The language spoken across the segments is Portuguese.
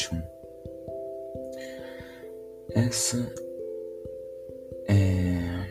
2021. Essa é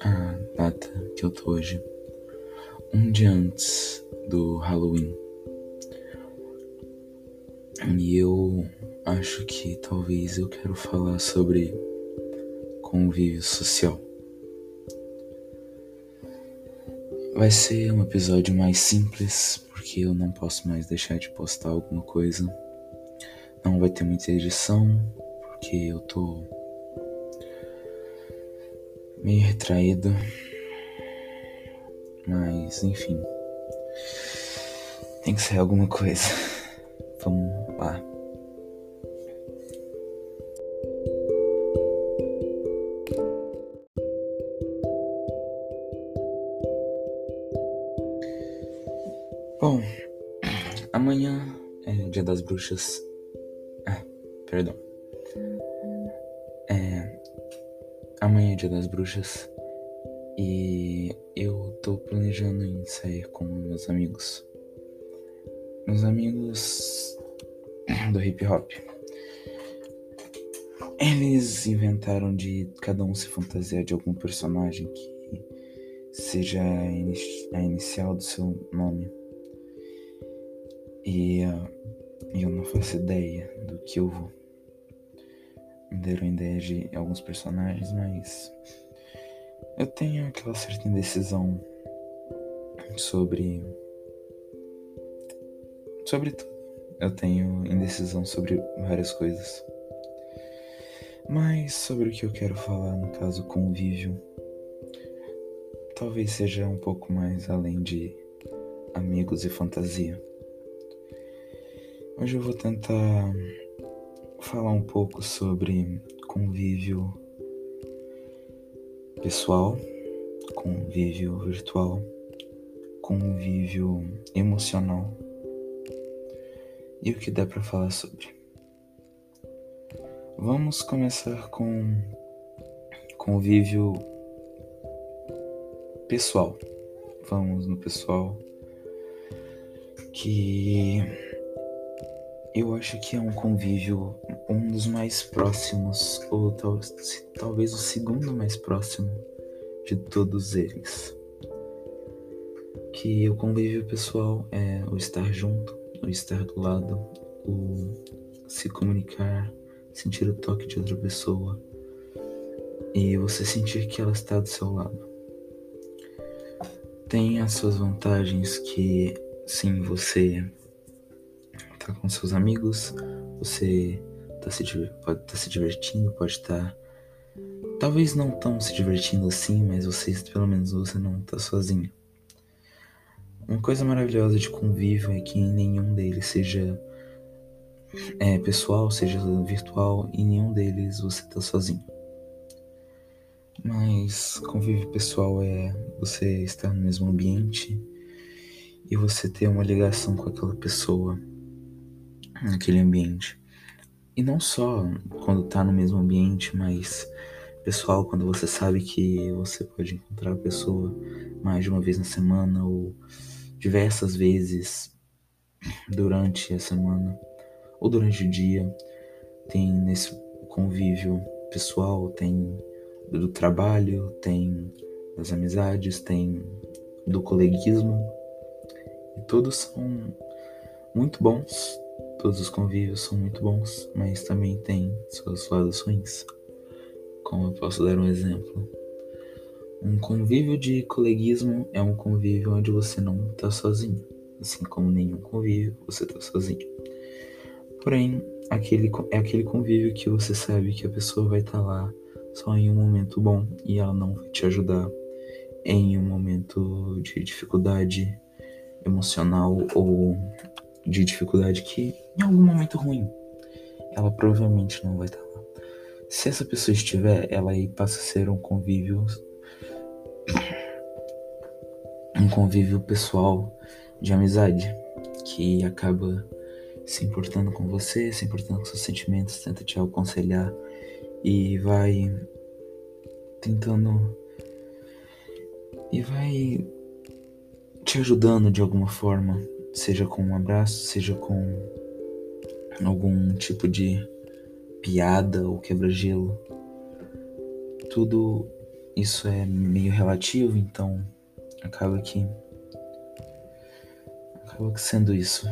a data que eu tô hoje, um dia antes do Halloween. E eu acho que talvez eu quero falar sobre convívio social. Vai ser um episódio mais simples, porque eu não posso mais deixar de postar alguma coisa. Não vai ter muita edição, porque eu tô meio retraído. Mas, enfim. Tem que ser alguma coisa. Vamos lá. Bom, amanhã é dia das bruxas. Ah, perdão. É, amanhã é dia das bruxas e eu tô planejando em sair com meus amigos. Meus amigos do hip hop. Eles inventaram de cada um se fantasiar de algum personagem que seja a inicial do seu nome. E uh, eu não faço ideia do que eu vou. Me deram ideia de alguns personagens, mas eu tenho aquela certa indecisão sobre. sobre tudo. Eu tenho indecisão sobre várias coisas. Mas sobre o que eu quero falar, no caso convívio, talvez seja um pouco mais além de amigos e fantasia. Hoje eu vou tentar falar um pouco sobre convívio pessoal, convívio virtual, convívio emocional e o que dá para falar sobre. Vamos começar com convívio pessoal. Vamos no pessoal que eu acho que é um convívio um dos mais próximos, ou tal, talvez o segundo mais próximo de todos eles. Que o convívio pessoal é o estar junto, o estar do lado, o se comunicar, sentir o toque de outra pessoa e você sentir que ela está do seu lado. Tem as suas vantagens que sim, você tá com seus amigos, você tá se, pode estar tá se divertindo, pode estar. Tá, talvez não tão se divertindo assim, mas você, pelo menos você não tá sozinho. Uma coisa maravilhosa de convívio é que nenhum deles seja é, pessoal, seja virtual, e nenhum deles você tá sozinho. Mas convívio pessoal é você estar no mesmo ambiente e você ter uma ligação com aquela pessoa naquele ambiente. E não só quando tá no mesmo ambiente, mas pessoal, quando você sabe que você pode encontrar a pessoa mais de uma vez na semana ou diversas vezes durante a semana ou durante o dia, tem nesse convívio pessoal, tem do trabalho, tem das amizades, tem do coleguismo, e todos são muito bons Todos os convívios são muito bons, mas também tem seus lados ruins. Como eu posso dar um exemplo? Um convívio de coleguismo é um convívio onde você não está sozinho, assim como nenhum convívio você está sozinho. Porém, aquele, é aquele convívio que você sabe que a pessoa vai estar tá lá só em um momento bom e ela não vai te ajudar em um momento de dificuldade emocional ou de dificuldade que em algum momento ruim ela provavelmente não vai estar lá. Se essa pessoa estiver, ela aí passa a ser um convívio um convívio pessoal de amizade que acaba se importando com você, se importando com seus sentimentos, tenta te aconselhar e vai tentando e vai te ajudando de alguma forma seja com um abraço, seja com algum tipo de piada ou quebra-gelo. Tudo isso é meio relativo, então acaba que acaba que sendo isso.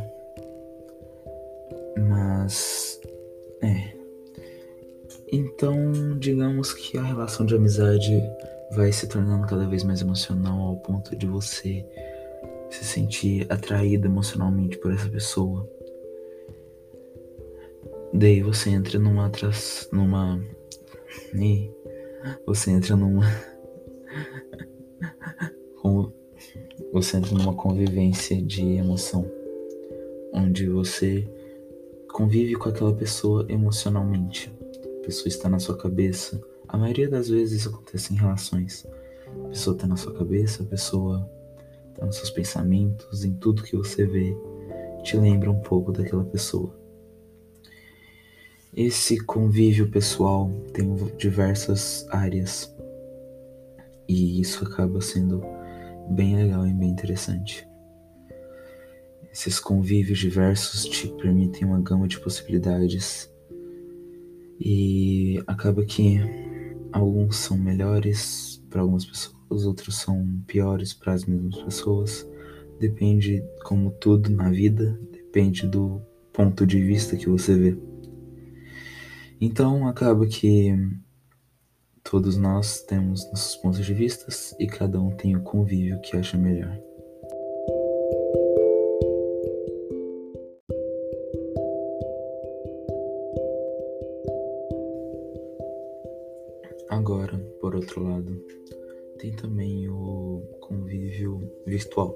Mas é. Então, digamos que a relação de amizade vai se tornando cada vez mais emocional ao ponto de você se sentir atraído emocionalmente por essa pessoa. Daí você entra numa numa e você entra numa você entra numa convivência de emoção onde você convive com aquela pessoa emocionalmente. A pessoa está na sua cabeça. A maioria das vezes isso acontece em relações. A pessoa está na sua cabeça, a pessoa nos seus pensamentos, em tudo que você vê, te lembra um pouco daquela pessoa. Esse convívio pessoal tem diversas áreas e isso acaba sendo bem legal e bem interessante. Esses convívios diversos te permitem uma gama de possibilidades e acaba que alguns são melhores para algumas pessoas, outros são piores para as mesmas pessoas. Depende, como tudo na vida, depende do ponto de vista que você vê. Então acaba que todos nós temos nossos pontos de vista e cada um tem o convívio que acha melhor. Agora, por outro lado, tem também o convívio virtual,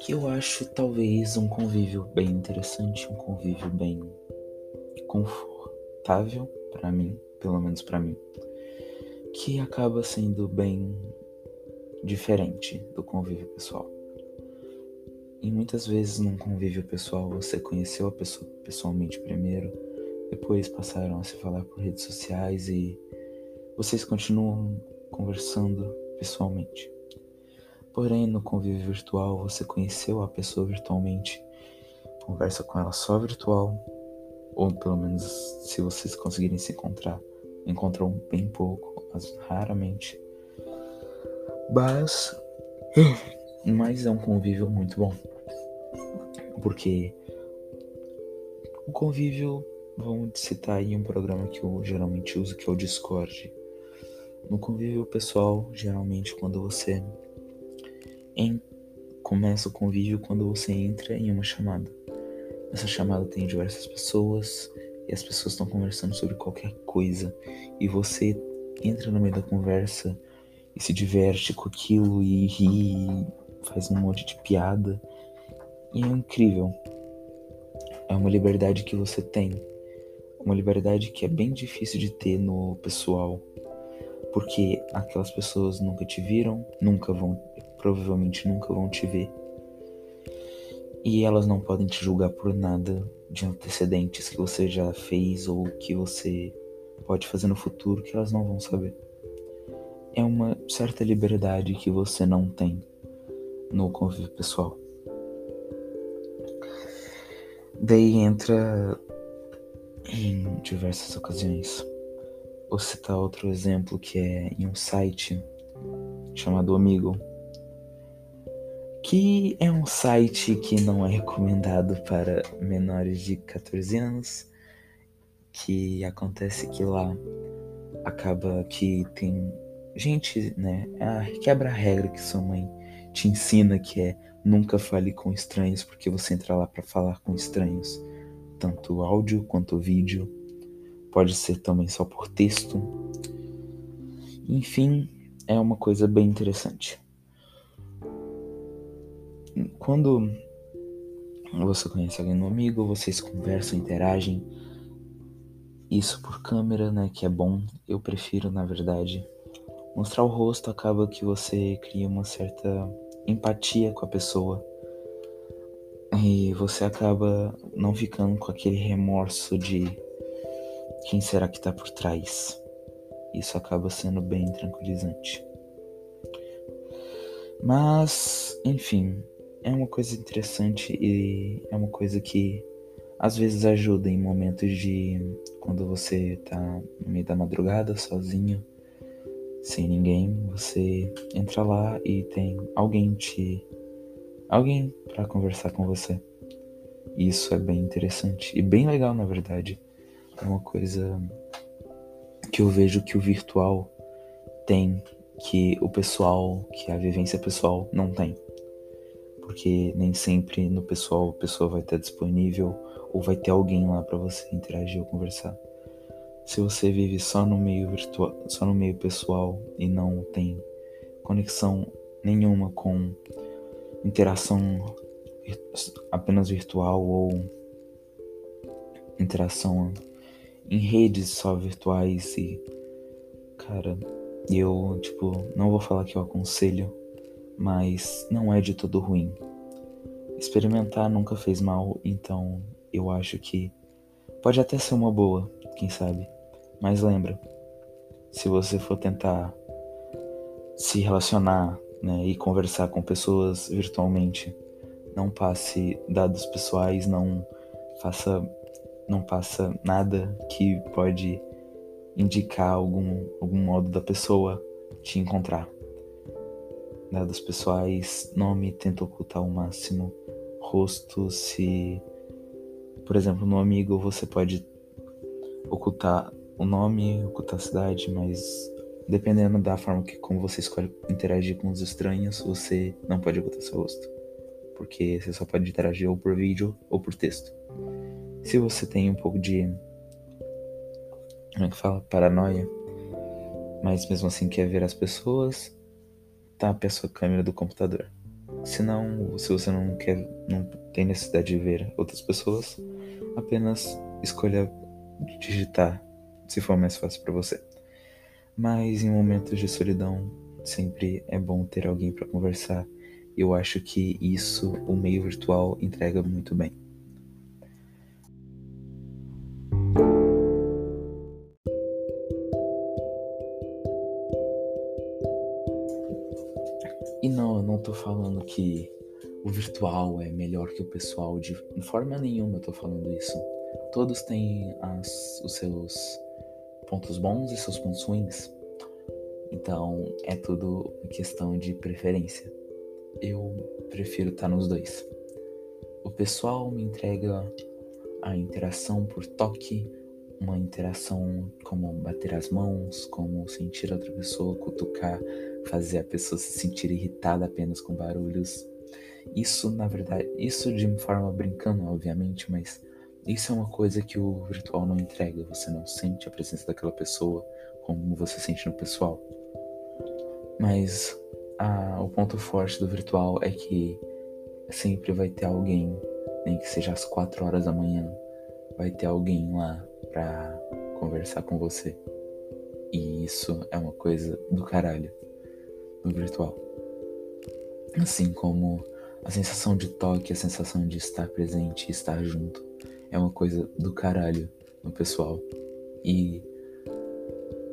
que eu acho talvez um convívio bem interessante, um convívio bem confortável para mim, pelo menos para mim, que acaba sendo bem diferente do convívio pessoal. E muitas vezes num convívio pessoal você conheceu a pessoa pessoalmente primeiro, depois passaram a se falar por redes sociais e vocês continuam conversando pessoalmente. Porém, no convívio virtual, você conheceu a pessoa virtualmente, conversa com ela só virtual, ou pelo menos se vocês conseguirem se encontrar, encontram bem pouco, mas raramente. Mas, mas é um convívio muito bom, porque o convívio, vamos citar aí um programa que eu geralmente uso, que é o Discord. No convívio pessoal, geralmente quando você em, começa o convívio quando você entra em uma chamada. Essa chamada tem diversas pessoas e as pessoas estão conversando sobre qualquer coisa e você entra no meio da conversa e se diverte com aquilo e ri, faz um monte de piada e é incrível. É uma liberdade que você tem, uma liberdade que é bem difícil de ter no pessoal, porque aquelas pessoas nunca te viram, nunca vão, provavelmente nunca vão te ver e elas não podem te julgar por nada de antecedentes que você já fez ou que você pode fazer no futuro que elas não vão saber. É uma certa liberdade que você não tem no convívio pessoal. Daí entra em diversas ocasiões. Vou citar outro exemplo que é em um site chamado Amigo que é um site que não é recomendado para menores de 14 anos, que acontece que lá acaba que tem gente, né, a quebra a regra que sua mãe te ensina que é nunca fale com estranhos, porque você entra lá para falar com estranhos, tanto áudio quanto vídeo, pode ser também só por texto. Enfim, é uma coisa bem interessante. Quando você conhece alguém no amigo, vocês conversam, interagem. Isso por câmera, né? Que é bom. Eu prefiro, na verdade. Mostrar o rosto acaba que você cria uma certa empatia com a pessoa. E você acaba não ficando com aquele remorso de quem será que tá por trás. Isso acaba sendo bem tranquilizante. Mas, enfim, é uma coisa interessante e é uma coisa que às vezes ajuda em momentos de quando você tá no meio da madrugada, sozinho, sem ninguém, você entra lá e tem alguém te alguém para conversar com você. Isso é bem interessante e bem legal, na verdade. É uma coisa que eu vejo que o virtual tem que o pessoal, que a vivência pessoal não tem. Porque nem sempre no pessoal a pessoa vai estar disponível ou vai ter alguém lá para você interagir ou conversar. Se você vive só no meio virtual, só no meio pessoal e não tem conexão nenhuma com interação apenas virtual ou interação em redes só virtuais e cara, eu tipo não vou falar que eu aconselho, mas não é de todo ruim. Experimentar nunca fez mal, então eu acho que pode até ser uma boa, quem sabe. Mas lembra, se você for tentar se relacionar né, e conversar com pessoas virtualmente, não passe dados pessoais, não faça, não passa nada que pode indicar algum, algum modo da pessoa te encontrar. Dados pessoais, nome, tenta ocultar o máximo, rosto, se por exemplo, no amigo você pode ocultar o nome, ocultar a cidade, mas dependendo da forma que como você escolhe interagir com os estranhos, você não pode ocultar seu rosto. Porque você só pode interagir ou por vídeo ou por texto. Se você tem um pouco de como é que fala? Paranoia, mas mesmo assim quer ver as pessoas, tape a sua câmera do computador. Se não, se você não quer, não tem necessidade de ver outras pessoas, apenas escolha digitar se for mais fácil para você. Mas em momentos de solidão, sempre é bom ter alguém para conversar. Eu acho que isso o meio virtual entrega muito bem. Virtual é melhor que o pessoal de forma nenhuma eu tô falando isso. Todos têm as, os seus pontos bons e seus pontos ruins. Então é tudo questão de preferência. Eu prefiro estar nos dois. O pessoal me entrega a interação por toque, uma interação como bater as mãos, como sentir a outra pessoa, cutucar, fazer a pessoa se sentir irritada apenas com barulhos isso, na verdade, isso de forma brincando, obviamente, mas isso é uma coisa que o virtual não entrega. Você não sente a presença daquela pessoa como você sente no pessoal. Mas a, o ponto forte do virtual é que sempre vai ter alguém, nem que seja às 4 horas da manhã, vai ter alguém lá pra conversar com você. E isso é uma coisa do caralho do virtual. Assim como a sensação de toque, a sensação de estar presente, estar junto, é uma coisa do caralho no pessoal. E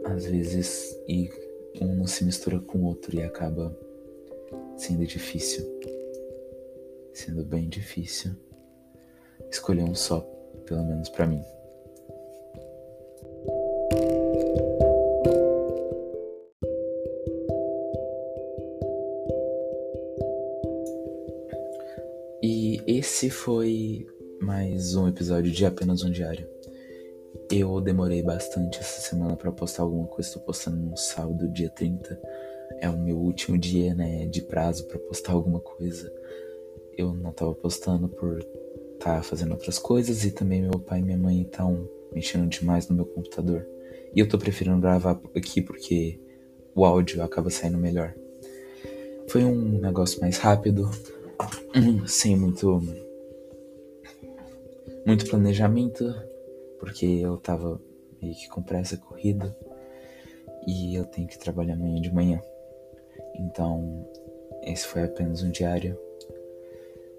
às vezes e um não se mistura com o outro e acaba sendo difícil. Sendo bem difícil escolher um só, pelo menos para mim. Esse foi mais um episódio de apenas um diário. Eu demorei bastante essa semana para postar alguma coisa, tô postando no sábado, dia 30. É o meu último dia, né, de prazo para postar alguma coisa. Eu não tava postando por estar tá fazendo outras coisas e também meu pai e minha mãe estão mexendo demais no meu computador. E eu tô preferindo gravar aqui porque o áudio acaba saindo melhor. Foi um negócio mais rápido, sem muito muito planejamento, porque eu tava meio que com pressa corrida e eu tenho que trabalhar amanhã de manhã. Então, esse foi apenas um diário.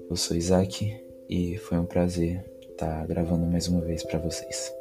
Eu sou Isaac e foi um prazer estar gravando mais uma vez para vocês.